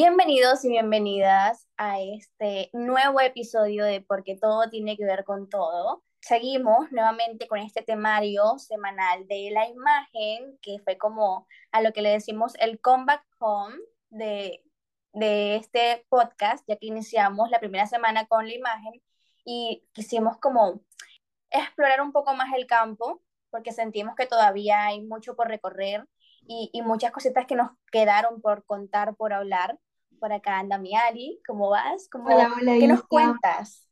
Bienvenidos y bienvenidas a este nuevo episodio de Porque todo tiene que ver con todo. Seguimos nuevamente con este temario semanal de la imagen, que fue como a lo que le decimos el comeback home de, de este podcast, ya que iniciamos la primera semana con la imagen y quisimos como explorar un poco más el campo, porque sentimos que todavía hay mucho por recorrer y, muchas cositas que nos quedaron por contar, por hablar. Por acá anda mi Ari, ¿cómo vas? ¿Cómo, hola, hola, ¿Qué nos cuentas?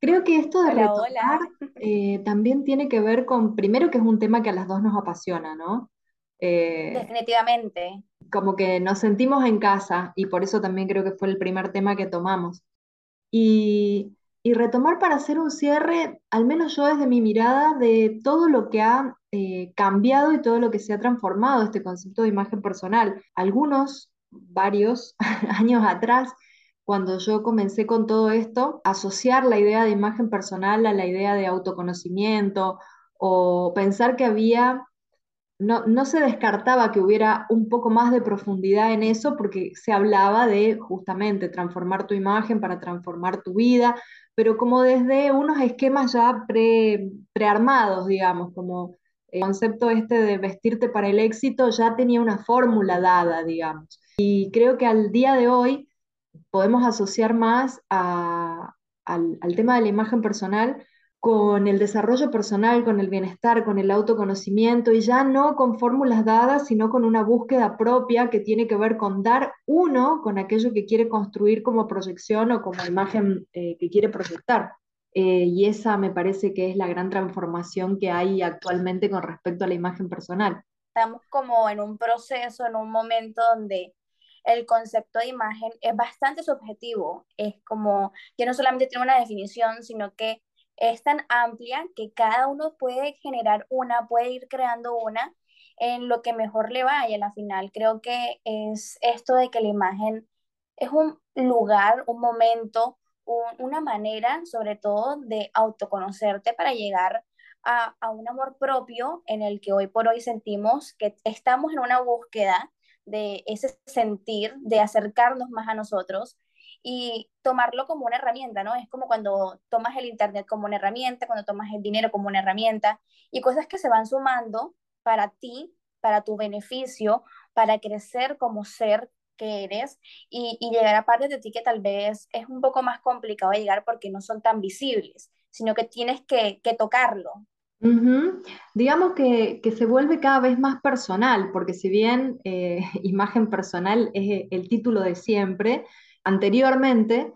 Creo que esto de hola, retomar eh, también tiene que ver con, primero que es un tema que a las dos nos apasiona, ¿no? Eh, Definitivamente. Como que nos sentimos en casa y por eso también creo que fue el primer tema que tomamos. Y, y retomar para hacer un cierre, al menos yo desde mi mirada, de todo lo que ha eh, cambiado y todo lo que se ha transformado este concepto de imagen personal. Algunos, varios años atrás, cuando yo comencé con todo esto, asociar la idea de imagen personal a la idea de autoconocimiento o pensar que había, no, no se descartaba que hubiera un poco más de profundidad en eso porque se hablaba de justamente transformar tu imagen para transformar tu vida, pero como desde unos esquemas ya pre, prearmados, digamos, como el concepto este de vestirte para el éxito ya tenía una fórmula dada, digamos. Y creo que al día de hoy podemos asociar más al, al tema de la imagen personal con el desarrollo personal, con el bienestar, con el autoconocimiento y ya no con fórmulas dadas, sino con una búsqueda propia que tiene que ver con dar uno con aquello que quiere construir como proyección o como imagen eh, que quiere proyectar. Eh, y esa me parece que es la gran transformación que hay actualmente con respecto a la imagen personal. Estamos como en un proceso, en un momento donde el concepto de imagen es bastante subjetivo. Es como que no solamente tiene una definición, sino que es tan amplia que cada uno puede generar una, puede ir creando una en lo que mejor le vaya. Al final creo que es esto de que la imagen es un lugar, un momento, una manera, sobre todo, de autoconocerte para llegar a, a, un amor propio en el que hoy por hoy sentimos que estamos en una búsqueda de ese sentir, de acercarnos más a nosotros y tomarlo como una herramienta, ¿no? Es como cuando tomas el Internet como una herramienta, cuando tomas el dinero como una herramienta y cosas que se van sumando para ti, para tu beneficio, para crecer como ser que eres y, llegar a partes de ti que tal vez es un poco más complicado llegar porque no son tan visibles, sino que tienes que, tocarlo. Digamos que, se vuelve cada vez más personal, porque si bien eh, imagen personal es el título de siempre, anteriormente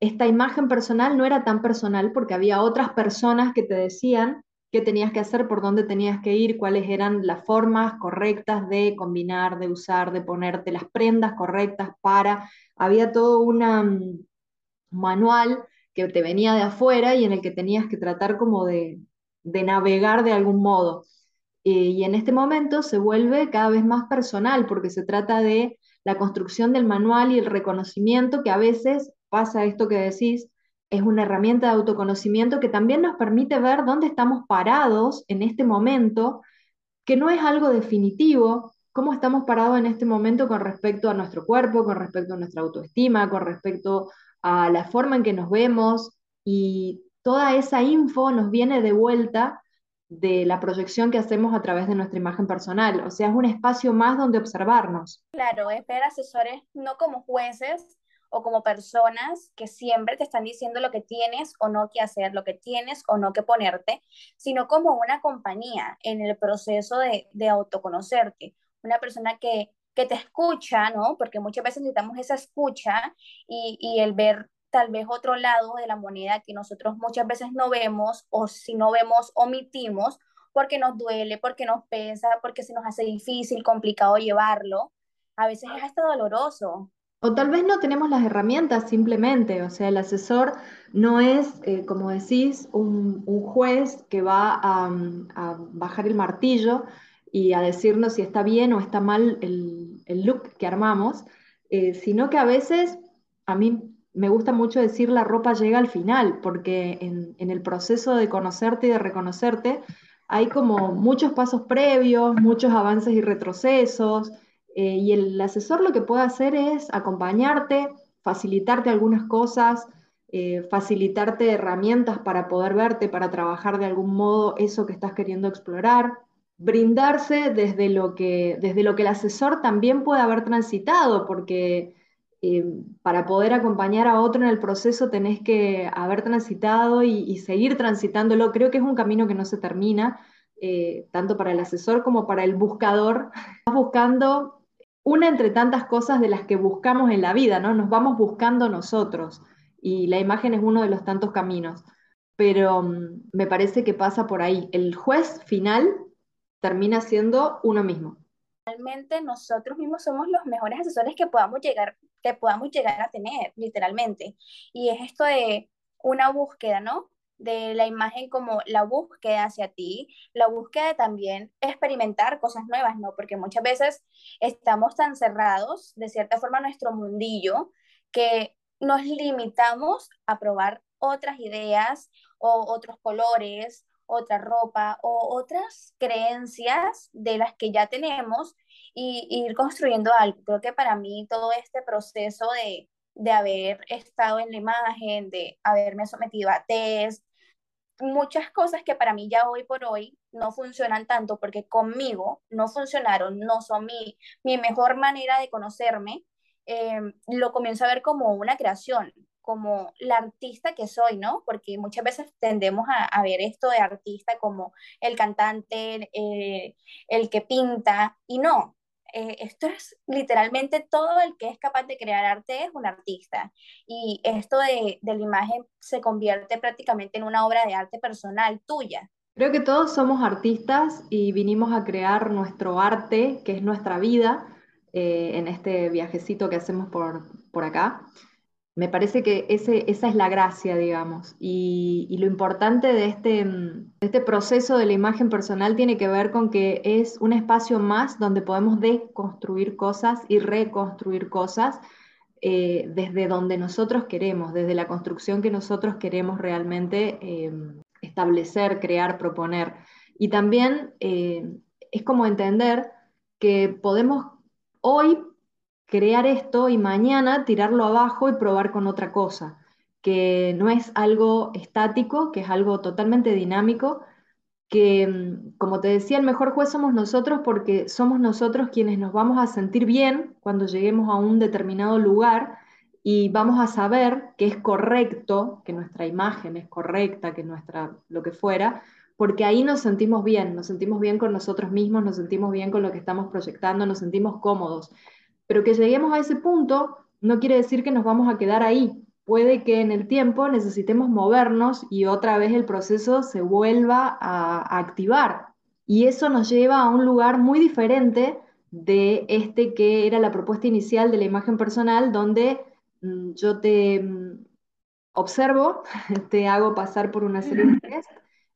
esta imagen personal no era tan personal porque había otras personas que te decían qué tenías que hacer, por dónde tenías que ir, cuáles eran las formas correctas de combinar, de usar, de ponerte las prendas correctas para... Había todo un mm, manual que te venía de afuera y en el que tenías que tratar como de, navegar de algún modo. y en este momento se vuelve cada vez más personal porque se trata de la construcción del manual y el reconocimiento que a veces pasa esto que decís, es una herramienta de autoconocimiento que también nos permite ver dónde estamos parados en este momento, que no es algo definitivo, cómo estamos parados en este momento con respecto a nuestro cuerpo, con respecto a nuestra autoestima, con respecto a la forma en que nos vemos y toda esa info nos viene de vuelta de la proyección que hacemos a través de nuestra imagen personal. O sea, es un espacio más donde observarnos. Claro, es ver asesores no como jueces, o como personas que siempre te están diciendo lo que tienes o no que hacer, lo que tienes o no que ponerte, sino como una compañía en el proceso de, de autoconocerte, una persona que, que te escucha, ¿no? Porque muchas veces necesitamos esa escucha y, y el ver tal vez otro lado de la moneda que nosotros muchas veces no vemos o si no vemos omitimos porque nos duele, porque nos pesa, porque se nos hace difícil, complicado llevarlo. A veces es hasta doloroso. O tal vez no tenemos las herramientas simplemente, o sea, el asesor no es, eh, como decís, un, juez que va a, bajar el martillo y a decirnos si está bien o está mal el, look que armamos, eh, sino que a veces, a mí me gusta mucho decir la ropa llega al final, porque en, el proceso de conocerte y de reconocerte hay como muchos pasos previos, muchos avances y retrocesos, Eh, y el asesor lo que puede hacer es acompañarte, facilitarte algunas cosas, eh, facilitarte herramientas para poder verte, para trabajar de algún modo eso que estás queriendo explorar, brindarse desde lo que, desde lo que el asesor también puede haber transitado, porque eh, para poder acompañar a otro en el proceso tenés que haber transitado y, seguir transitándolo. Creo que es un camino que no se termina, eh, tanto para el asesor como para el buscador. Estás buscando una entre tantas cosas de las que buscamos en la vida, ¿no? Nos vamos buscando nosotros y la imagen es uno de los tantos caminos. Pero um, me parece que pasa por ahí. El juez final termina siendo uno mismo. Realmente nosotros mismos somos los mejores asesores que podamos llegar, que podamos llegar a tener, literalmente. Y es esto de una búsqueda, ¿no? de la imagen como la búsqueda hacia ti, la búsqueda de también experimentar cosas nuevas, ¿no? Porque muchas veces estamos tan cerrados, de cierta forma, nuestro mundillo, que nos limitamos a probar otras ideas o otros colores, otra ropa o otras creencias de las que ya tenemos y, ir construyendo algo. Creo que para mí todo este proceso de, de haber estado en la imagen, de haberme sometido a test, muchas cosas que para mí ya hoy por hoy no funcionan tanto porque conmigo no funcionaron, no son mi, mi mejor manera de conocerme, eh, lo comienzo a ver como una creación, como la artista que soy, ¿no? Porque muchas veces tendemos a, ver esto de artista como el cantante, eh, el que pinta, y no, eh, esto es literalmente todo el que es capaz de crear arte es un artista. Y esto de, la imagen se convierte prácticamente en una obra de arte personal tuya. Creo que todos somos artistas y vinimos a crear nuestro arte, que es nuestra vida, eh, en este viajecito que hacemos por, por acá. Me parece que ese, esa es la gracia, digamos. Y, y lo importante de este, de este proceso de la imagen personal tiene que ver con que es un espacio más donde podemos deconstruir cosas y reconstruir cosas eh, desde donde nosotros queremos, desde la construcción que nosotros queremos realmente eh, establecer, crear, proponer. Y también es como entender que podemos hoy crear esto y mañana tirarlo abajo y probar con otra cosa, que no es algo estático, que es algo totalmente dinámico, que mm, como te decía, el mejor juez somos nosotros porque somos nosotros quienes nos vamos a sentir bien cuando lleguemos a un determinado lugar y vamos a saber que es correcto, que nuestra imagen es correcta, que nuestra lo que fuera, porque ahí nos sentimos bien, nos sentimos bien con nosotros mismos, nos sentimos bien con lo que estamos proyectando, nos sentimos cómodos. Pero que lleguemos a ese punto no quiere decir que nos vamos a quedar ahí. Puede que en el tiempo necesitemos movernos y otra vez el proceso se vuelva a, activar. Y eso nos lleva a un lugar muy diferente de este que era la propuesta inicial de la imagen personal, donde mm, yo te mm, observo, te hago pasar por una serie de test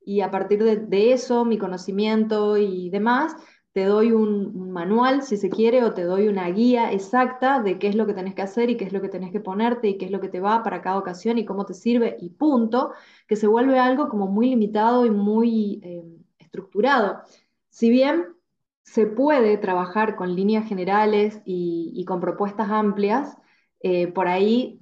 y a partir de, eso, mi conocimiento y demás, te doy un, manual, si se quiere, o te doy una guía exacta de qué es lo que tenés que hacer y qué es lo que tenés que ponerte y qué es lo que te va para cada ocasión y cómo te sirve y punto, que se vuelve algo como muy limitado y muy eh, estructurado. Si bien se puede trabajar con líneas generales y, con propuestas amplias, eh, por ahí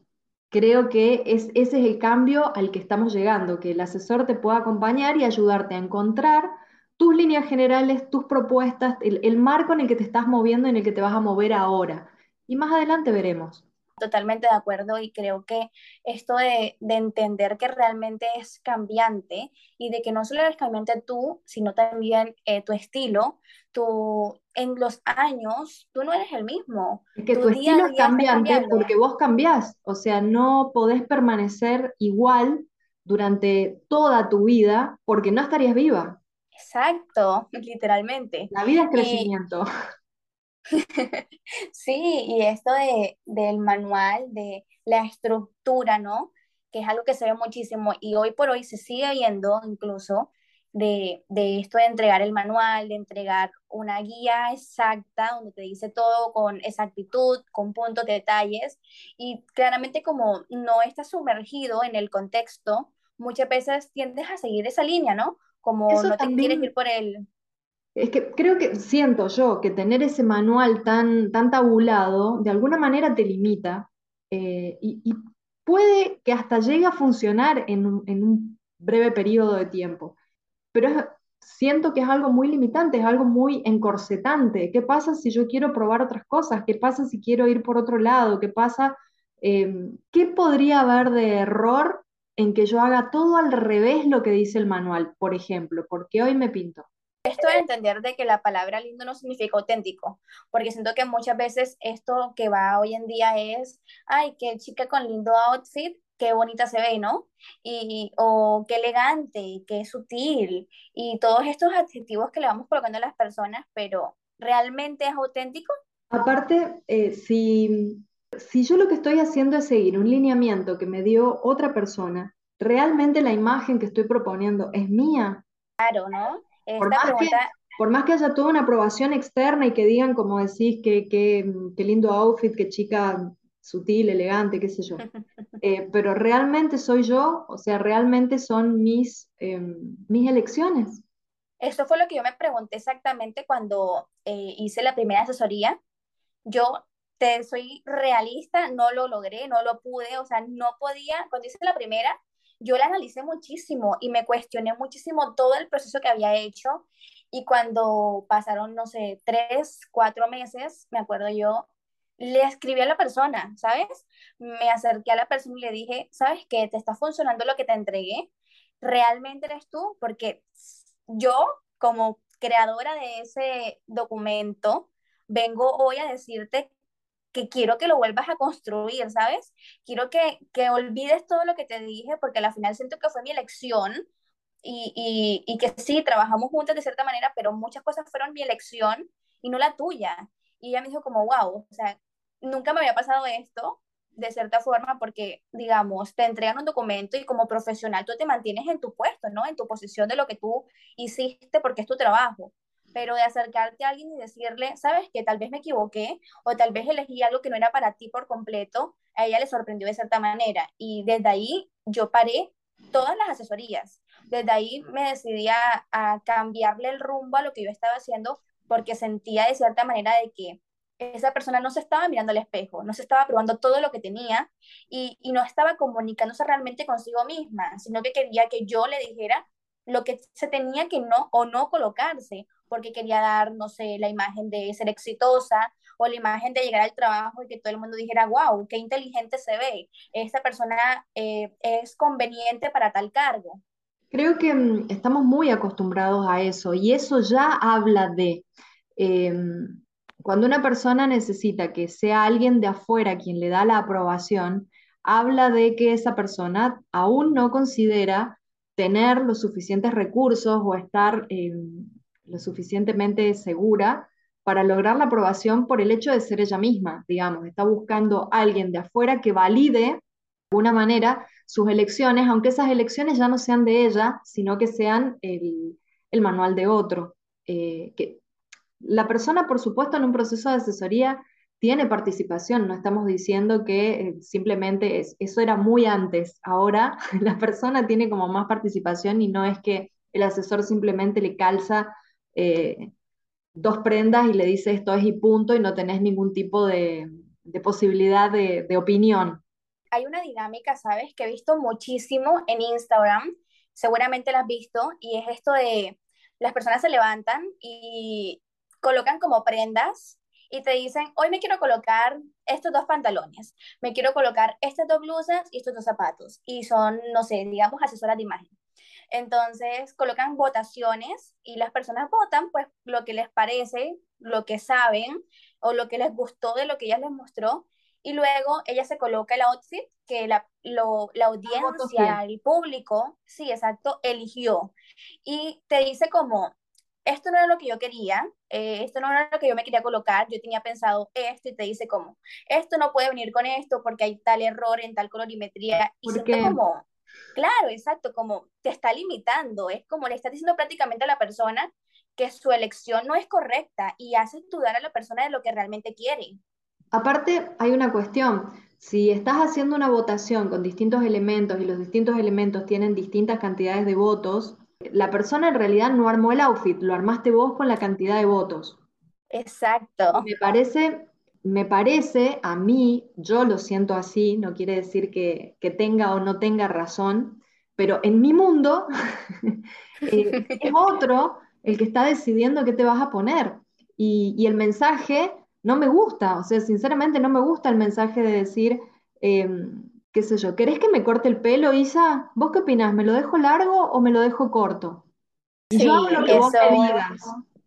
creo que es, ese es el cambio al que estamos llegando, que el asesor te pueda acompañar y ayudarte a encontrar tus líneas generales, tus propuestas, el, el marco en el que te estás moviendo, en el que te vas a mover ahora. Y más adelante veremos. Totalmente de acuerdo y creo que esto de, de, entender que realmente es cambiante y de que no solo eres cambiante tú, sino también eh, tu estilo, tu, en los años, tú no eres el mismo. que tu, estilo es cambiante porque vos cambiás, o sea, no podés permanecer igual durante toda tu vida porque no estarías viva. Exacto, literalmente. La vida es crecimiento. Sí, y esto de, del manual, de la estructura, ¿no? Que es algo que se ve muchísimo y hoy por hoy se sigue viendo incluso de, de esto de entregar el manual, de entregar una guía exacta donde te dice todo con exactitud, con puntos, detalles y claramente como no estás sumergido en el contexto, muchas veces tiendes a seguir esa línea, ¿no? Como no te quieres ir por el Es que creo que siento yo que tener ese manual tan, tan tabulado de alguna manera te limita eh, y, y puede que hasta llegue a funcionar en un, en un breve periodo de tiempo, pero es- siento que es algo muy limitante, es algo muy encorsetante. ¿Qué pasa si yo quiero probar otras cosas? ¿Qué pasa si quiero ir por otro lado? ¿Qué pasa? eh, ¿qué podría haber de error en que yo haga todo al revés lo que dice el manual? Por ejemplo, porque hoy me pinto. Esto de entender de que la palabra lindo no significa auténtico, porque siento que muchas veces esto que va hoy en día es, ay, qué chica con lindo outfit, qué bonita se ve, ¿no? Y, o qué elegante, qué sutil, y todos estos adjetivos que le vamos colocando a las personas, pero ¿realmente es auténtico? Aparte, eh, si, si yo lo que estoy haciendo es seguir un lineamiento que me dio otra persona, ¿realmente la imagen que estoy proponiendo es mía? Claro, ¿no? Por Esta más que, pregunta por más que haya toda una aprobación externa y que digan, como decís, que, que- qué lindo outfit, qué chica sutil, elegante, qué sé yo. Eh, pero realmente soy yo, o sea, realmente son mis, em, mis elecciones. Esto fue lo que yo me pregunté exactamente cuando eh, hice la primera asesoría. Yo te soy realista, no lo logré, no lo pude, o sea, no podía, cuando hice la primera, yo la analicé muchísimo y me cuestioné muchísimo todo el proceso que había hecho y cuando pasaron, no sé, tres, cuatro meses, me acuerdo yo, le escribí a la persona, ¿sabes? Me acerqué a la persona y le dije, ¿sabes qué? ¿Te está funcionando lo que te entregué? ¿Realmente eres tú? Porque yo, como creadora de ese documento, vengo hoy a decirte que quiero que lo vuelvas a construir, ¿sabes? Quiero que, que olvides todo lo que te dije, porque al final siento que fue mi elección y, y, y que sí, trabajamos juntas de cierta manera, pero muchas cosas fueron mi elección y no la tuya. Y ella me dijo como, wow, o sea, nunca me había pasado esto de cierta forma porque, digamos, te entregan un documento y como profesional tú te mantienes en tu puesto, ¿no? En tu posición de lo que tú hiciste porque es tu trabajo. Pero de acercarte a alguien y decirle, sabes que tal vez me equivoqué o tal vez elegí algo que no era para ti por completo, a ella le sorprendió de cierta manera. Y desde ahí yo paré todas las asesorías. Desde ahí me decidí a, a cambiarle el rumbo a lo que yo estaba haciendo porque sentía de cierta manera de que esa persona no se estaba mirando al espejo, no se estaba probando todo lo que tenía y, y no estaba comunicándose realmente consigo misma, sino que quería que yo le dijera lo que se tenía que no o no colocarse, porque quería dar, no sé, la imagen de ser exitosa o la imagen de llegar al trabajo y que todo el mundo dijera, wow, qué inteligente se ve, esta persona eh, es conveniente para tal cargo. Creo que mm, estamos muy acostumbrados a eso y eso ya habla de em, cuando una persona necesita que sea alguien de afuera quien le da la aprobación, habla de que esa persona aún no considera tener los suficientes recursos o estar em, lo suficientemente segura para lograr la aprobación por el hecho de ser ella misma, digamos, está buscando a alguien de afuera que valide de alguna manera sus elecciones, aunque esas elecciones ya no sean de ella, sino que sean el, el manual de otro. Eh, que la persona, por supuesto, en un proceso de asesoría tiene participación, no estamos diciendo que eh, simplemente es, eso era muy antes, ahora la persona tiene como más participación y no es que el asesor simplemente le calza eh, dos prendas y le dice esto es y punto y no tenés ningún tipo de, posibilidad de, de opinión. Hay una dinámica, ¿sabes? Que he visto muchísimo en Instagram, seguramente la has visto, y es esto de las personas se levantan y colocan como prendas y te dicen, hoy me quiero colocar estos dos pantalones, me quiero colocar estas dos blusas y estos dos zapatos. Y son, no sé, digamos, asesoras de imagen. Entonces colocan votaciones y las personas votan pues lo que les parece, lo que saben o lo que les gustó de lo que ella les mostró. Y luego ella se coloca el outfit que la, lo, la fiel. audiencia, el público, sí, exacto, eligió. Y te dice como, esto no era lo que yo quería, eh, esto no era lo que yo me quería colocar, yo tenía pensado esto y te dice como, esto no puede venir con esto porque hay tal error en tal colorimetría y Porque como, claro, exacto, como te está limitando, es como le estás diciendo prácticamente a la persona que su elección no es correcta y haces dudar a la persona de lo que realmente quiere. aparte hay una cuestión, si estás haciendo una votación con distintos elementos y los distintos elementos tienen distintas cantidades de votos, La persona en realidad no armó el outfit, lo armaste vos con la cantidad de votos. Exacto. Me parece, me parece, a mí, yo lo siento así, no quiere decir que, que tenga o no tenga razón, pero en mi mundo eh, es otro el que está decidiendo qué te vas a poner. Y, y, el mensaje no me gusta, o sea, sinceramente no me gusta el mensaje de decir, eh, qué sé yo, ¿querés que me corte el pelo, Isa? ¿Vos qué opinás? ¿Me lo dejo largo o me lo dejo corto? Sí, yo hago lo que eso, vos me digas.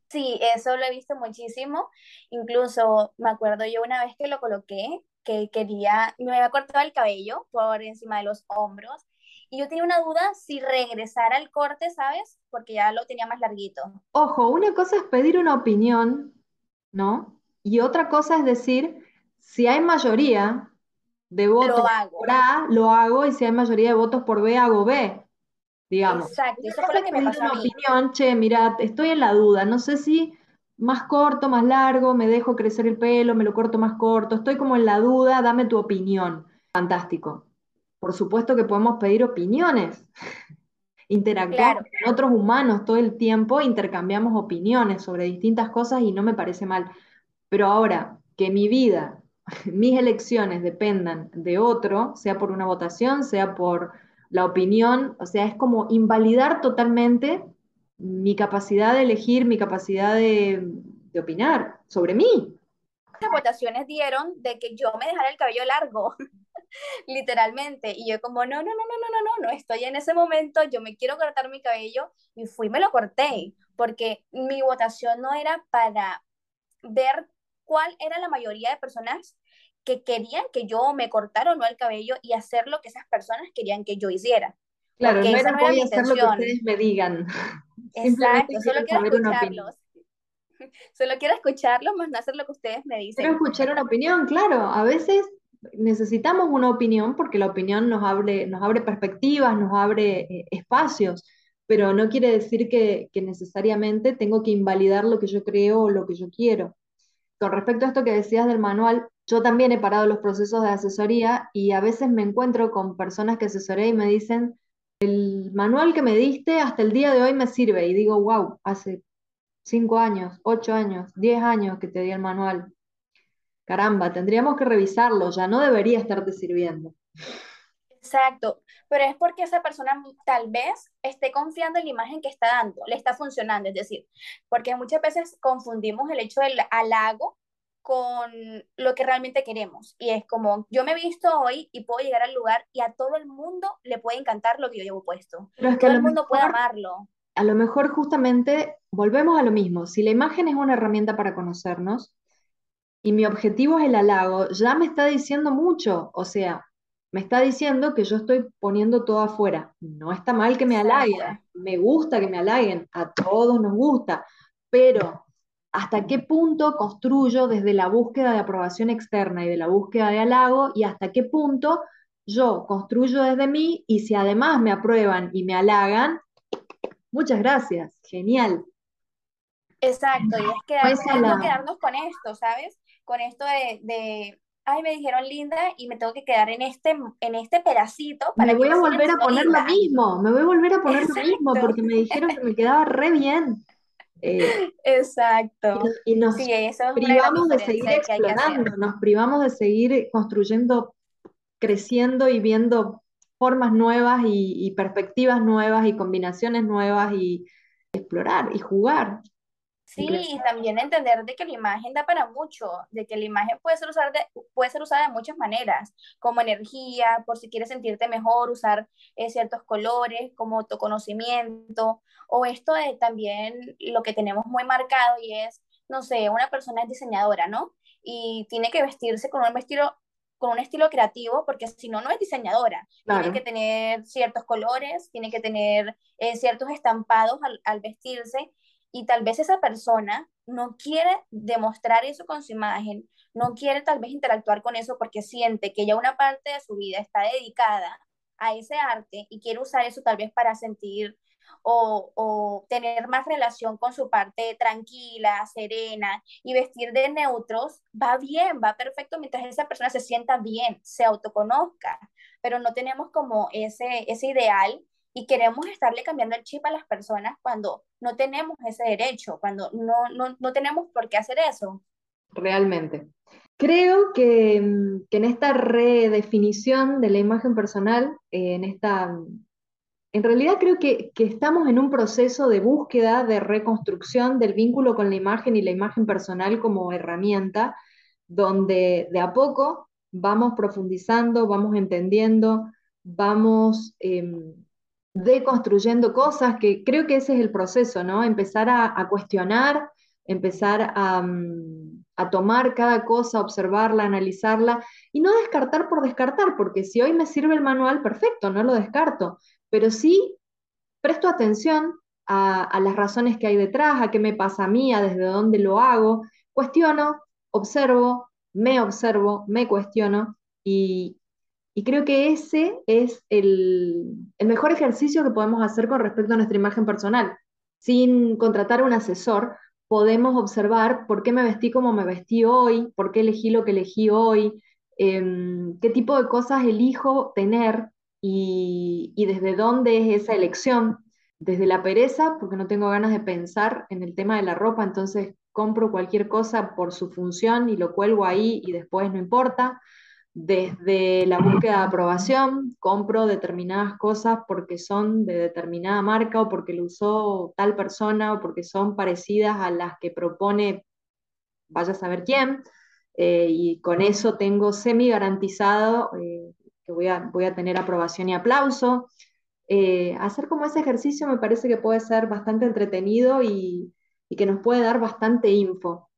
Sí, eso lo he visto muchísimo. Incluso me acuerdo yo una vez que lo coloqué, que quería, me había cortado el cabello por encima de los hombros. Y yo tenía una duda si regresar al corte, ¿sabes? Porque ya lo tenía más larguito. Ojo, una cosa es pedir una opinión, ¿no? Y otra cosa es decir, si hay mayoría de votos Lo hago. por A, lo hago, y si hay mayoría de votos por B, hago B. Digamos. Exacto, eso fue lo que me pasó a una mí. opinión, che, mira, estoy en la duda, no sé si más corto, más largo, me dejo crecer el pelo, me lo corto más corto, estoy como en la duda, dame tu opinión. Fantástico. Por supuesto que podemos pedir opiniones. Interactuamos Claro, con otros humanos todo el tiempo, intercambiamos opiniones sobre distintas cosas y no me parece mal. Pero ahora, que mi vida, mis elecciones dependan de otro, sea por una votación, sea por la opinión, o sea, es como invalidar totalmente mi capacidad de elegir, mi capacidad de, de opinar sobre mí. las votaciones dieron de que yo me dejara el cabello largo, literalmente. Y yo como, no, no, no, no, no, no, no, no estoy en ese momento, yo me quiero cortar mi cabello y fui y me lo corté, porque mi votación no era para ver cuál era la mayoría de personas que querían que yo me cortara o no el cabello y hacer lo que esas personas querían que yo hiciera, Claro, no era no era voy mi a hacer lo que ustedes me digan, Exacto, quiero solo quiero escucharlos. Solo quiero escucharlos, más no hacer lo que ustedes me Quiero dicen. escuchar una opinión, claro, a veces necesitamos una opinión porque la opinión nos abre, nos abre perspectivas, nos abre eh, espacios, pero no quiere decir que, que necesariamente tengo que invalidar lo que yo creo o lo que yo quiero. Con respecto a esto que decías del manual, yo también he parado los procesos de asesoría y a veces me encuentro con personas que asesoré y me dicen, el manual que me diste hasta el día de hoy me sirve. Y digo, wow, hace cinco años, ocho años, diez años que te di el manual. Caramba, tendríamos que revisarlo, ya no debería estarte sirviendo. Exacto, pero es porque esa persona tal vez esté confiando en la imagen que está dando, le está funcionando, es decir, porque muchas veces confundimos el hecho del halago con lo que realmente queremos. Y es como, yo me he visto hoy y puedo llegar al lugar y a todo el mundo le puede encantar lo que yo llevo puesto. Pero es que a Todo el mundo puede amarlo. a lo mejor justamente volvemos a lo mismo. Si la imagen es una herramienta para conocernos y mi objetivo es el halago, ya me está diciendo mucho. O sea, me está diciendo que yo estoy poniendo todo afuera. No está mal que me halaguen, me gusta que me halaguen, a todos nos gusta, pero ¿hasta qué punto construyo desde la búsqueda de aprobación externa y de la búsqueda de halago y hasta qué punto yo construyo desde mí y si además me aprueban y me halagan, muchas gracias, genial. Exacto, y es, quedar, es a es no la, quedarnos con esto, ¿sabes? Con esto de, de, ay, me dijeron linda y me tengo que quedar en este, en este pedacito me para que voy a me volver a poner lo mismo, me voy a volver a poner lo mismo porque me dijeron que me quedaba re bien. Eh, exacto. y nos Sí, es privamos de seguir explorando, nos privamos de seguir construyendo, creciendo y viendo formas nuevas y, y perspectivas nuevas y combinaciones nuevas y explorar y jugar Sí, y también entender de que la imagen da para mucho, de que la imagen puede ser usada de, puede ser usada de muchas maneras, como energía, por si quieres sentirte mejor, usar eh, ciertos colores, como autoconocimiento, o esto de también lo que tenemos muy marcado y es, no sé, una persona es diseñadora, ¿no? Y tiene que vestirse con un vestido, con un estilo creativo, porque si no, no es diseñadora. Tiene que Claro, tener ciertos colores, tiene que tener eh, ciertos estampados al, al vestirse y tal vez esa persona no quiere demostrar eso con su imagen, no quiere tal vez interactuar con eso porque siente que ya una parte de su vida está dedicada a ese arte y quiere usar eso tal vez para sentir o, o tener más relación con su parte tranquila, serena y vestir de neutros, va bien, va perfecto mientras esa persona se sienta bien, se autoconozca, pero no tenemos como ese, ese ideal y queremos estarle cambiando el chip a las personas cuando no tenemos ese derecho, cuando no, no, no tenemos por qué hacer eso. Realmente. Creo que, mm, que, en esta redefinición de la imagen personal, eh, en esta en realidad creo que, estamos en un proceso de búsqueda, de reconstrucción del vínculo con la imagen y la imagen personal como herramienta, donde de a poco vamos profundizando, vamos entendiendo, vamos em, deconstruyendo cosas, que creo que ese es el proceso, ¿no? Empezar a, cuestionar, empezar a, mm, a tomar cada cosa, observarla, analizarla y no descartar por descartar, porque si hoy me sirve el manual, perfecto, no lo descarto, pero sí presto atención a, las razones que hay detrás, a qué me pasa a mí, a desde dónde lo hago, cuestiono, observo, me observo, me cuestiono y, creo que ese es el, el, mejor ejercicio que podemos hacer con respecto a nuestra imagen personal. Sin contratar un asesor, podemos observar por qué me vestí como me vestí hoy, por qué elegí lo que elegí hoy, em, qué tipo de cosas elijo tener y, desde dónde es esa elección. Desde la pereza, porque no tengo ganas de pensar en el tema de la ropa, entonces compro cualquier cosa por su función y lo cuelgo ahí y después no importa. Desde la búsqueda de aprobación, compro determinadas cosas porque son de determinada marca o porque lo usó tal persona o porque son parecidas a las que propone vaya a saber quién. Eh, y con eso tengo semi garantizado eh, voy a, voy a tener aprobación y aplauso. Eh, hacer como ese ejercicio me parece que puede ser bastante entretenido y, y que nos puede dar bastante info.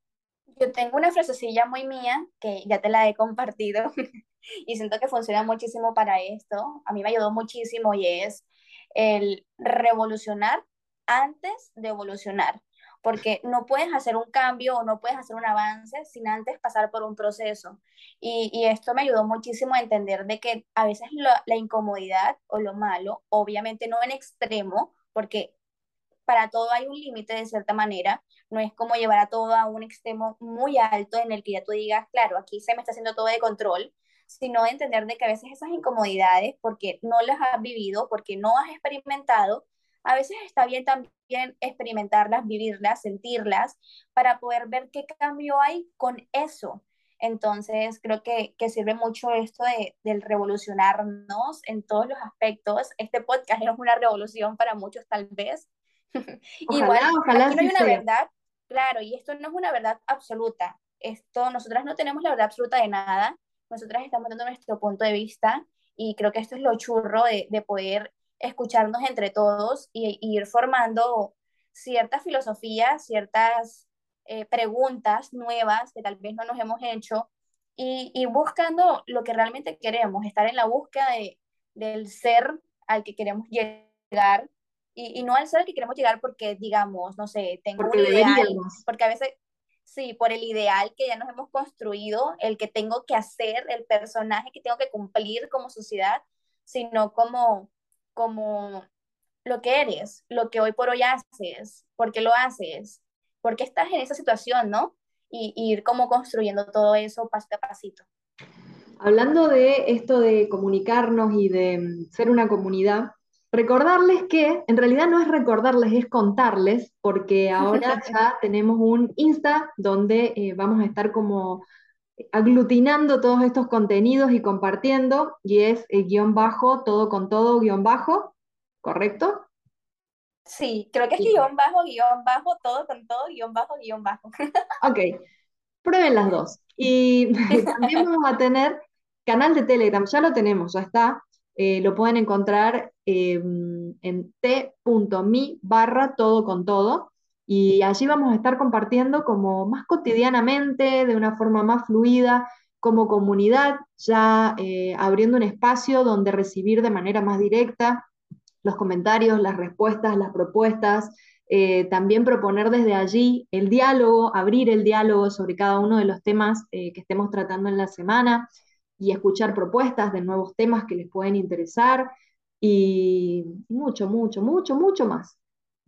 Yo tengo una frasecilla muy mía que ya te la he compartido y siento que funciona muchísimo para esto. A mí me ayudó muchísimo y es el revolucionar antes de evolucionar porque no puedes hacer un cambio o no puedes hacer un avance sin antes pasar por un proceso. Y, esto me ayudó muchísimo a entender de que a veces la incomodidad o lo malo, obviamente no en extremo, porque para todo hay un límite de cierta manera, no es como llevar a todo a un extremo muy alto en el que ya tú digas, claro, aquí se me está haciendo todo de control, sino entender de que a veces esas incomodidades, porque no las has vivido, porque no has experimentado, a veces está bien también experimentarlas, vivirlas, sentirlas, para poder ver qué cambio hay con eso. Entonces, creo que, que sirve mucho esto de, del revolucionarnos en todos los aspectos. Este podcast es una revolución para muchos, tal vez. Igual, ojalá aquí no hay una verdad, claro, y esto no es una verdad absoluta. Esto, nosotras no tenemos la verdad absoluta de nada. Nosotras estamos dando nuestro punto de vista y creo que esto es lo churro de, de poder escucharnos entre todos y, ir formando ciertas filosofías, ciertas eh, preguntas nuevas que tal vez no nos hemos hecho y, buscando lo que realmente queremos, estar en la búsqueda de, del ser al que queremos llegar y, no al ser que queremos llegar porque digamos, no sé, tengo un ideal, porque a veces, sí, por el ideal que ya nos hemos construido, el que tengo que hacer, el personaje que tengo que cumplir como sociedad, sino como como lo que eres, lo que hoy por hoy haces, por qué lo haces, por qué estás en esa situación, ¿no? Y, ir como construyendo todo eso pasito a pasito. Hablando de esto de comunicarnos y de mm, ser una comunidad, recordarles que en realidad no es recordarles, es contarles, porque ahora ya tenemos un Insta donde eh, vamos a estar como aglutinando todos estos contenidos y compartiendo, y es el guion bajo, todo con todo, guion bajo, ¿correcto? Sí, creo que es guion bajo, guion bajo, todo con todo, guion bajo, guion bajo. Ok, prueben las dos. Y también vamos a tener canal de Telegram, ya lo tenemos, ya está. Eh, lo pueden encontrar em, en t.mi barra todo con todo. Y allí vamos a estar compartiendo como más cotidianamente, de una forma más fluida, como comunidad, ya eh, abriendo un espacio donde recibir de manera más directa los comentarios, las respuestas, las propuestas, eh, también proponer desde allí el diálogo, abrir el diálogo sobre cada uno de los temas que estemos tratando en la semana y escuchar propuestas de nuevos temas que les pueden interesar y mucho, mucho, mucho, mucho más.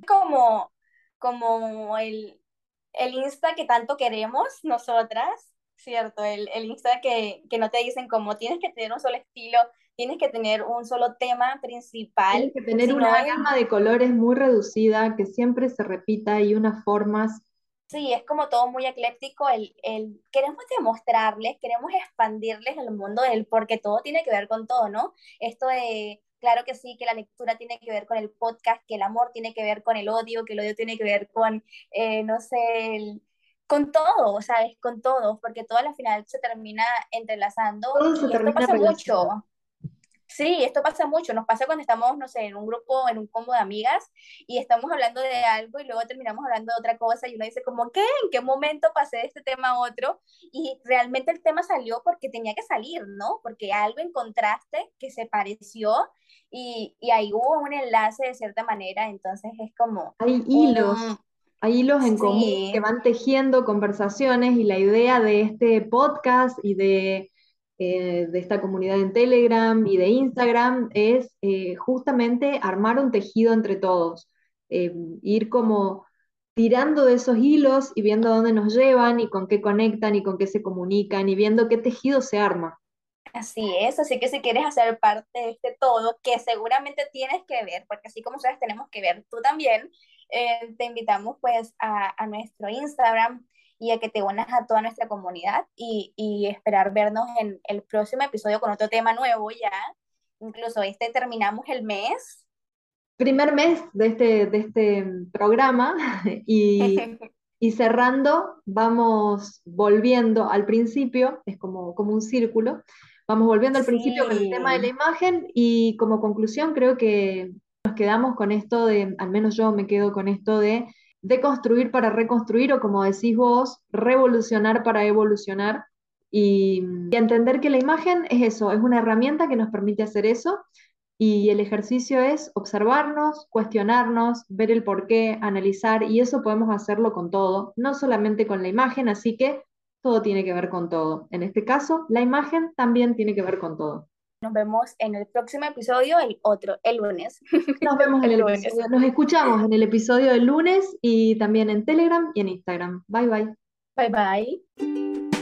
Como como el, el Insta que tanto queremos nosotras, cierto, el, el Insta que, que no te dicen como tienes que tener un solo estilo, tienes que tener un solo tema principal. Tienes que tener una gama de colores muy reducida, que siempre se repita y unas formas. Sí, es como todo muy ecléctico. El, el, queremos demostrarles, queremos expandirles el mundo del porque todo tiene que ver con todo, ¿no? Esto de, claro que sí, que la lectura tiene que ver con el podcast, que el amor tiene que ver con el odio, que el odio tiene que ver con, eh, no sé, el, con todo, ¿sabes? Con todo, porque todo al final se termina entrelazando. Todo se y termina esto pasa mucho. Sí, esto pasa mucho, nos pasa cuando estamos, no sé, en un grupo, en un combo de amigas y estamos hablando de algo y luego terminamos hablando de otra cosa y uno dice como, ¿qué? ¿En qué momento pasé de este tema a otro? Y realmente el tema salió porque tenía que salir, ¿no? Porque algo encontraste que se pareció y, y ahí hubo un enlace de cierta manera, entonces es como... Hay hilos. Hay hilos en común que van tejiendo conversaciones y la idea de este podcast y de eh, de esta comunidad en Telegram y de Instagram es eh, justamente armar un tejido entre todos, eh, ir como tirando de esos hilos y viendo dónde nos llevan y con qué conectan y con qué se comunican y viendo qué tejido se arma. Así es, así que si quieres hacer parte de este todo, que seguramente tienes que ver, porque así como ustedes tenemos que ver tú también, te invitamos pues a, a nuestro Instagram, y a que te unas a toda nuestra comunidad y, y esperar vernos en el próximo episodio con otro tema nuevo ya. Incluso este terminamos el mes. Primer mes de este, de este programa y, y cerrando, vamos volviendo al principio, es como, como un círculo, vamos volviendo al principio con el tema de la imagen y como conclusión creo que nos quedamos con esto de, al menos yo me quedo con esto de deconstruir para reconstruir o como decís vos, revolucionar para evolucionar y, entender que la imagen es eso, es una herramienta que nos permite hacer eso y el ejercicio es observarnos, cuestionarnos, ver el por qué, analizar y eso podemos hacerlo con todo, no solamente con la imagen, así que todo tiene que ver con todo. En este caso, la imagen también tiene que ver con todo. Nos vemos en el próximo episodio, el otro, el lunes. Nos vemos en el, episodio. Nos escuchamos en el episodio del lunes y también en Telegram y en Instagram. Bye bye. Bye bye.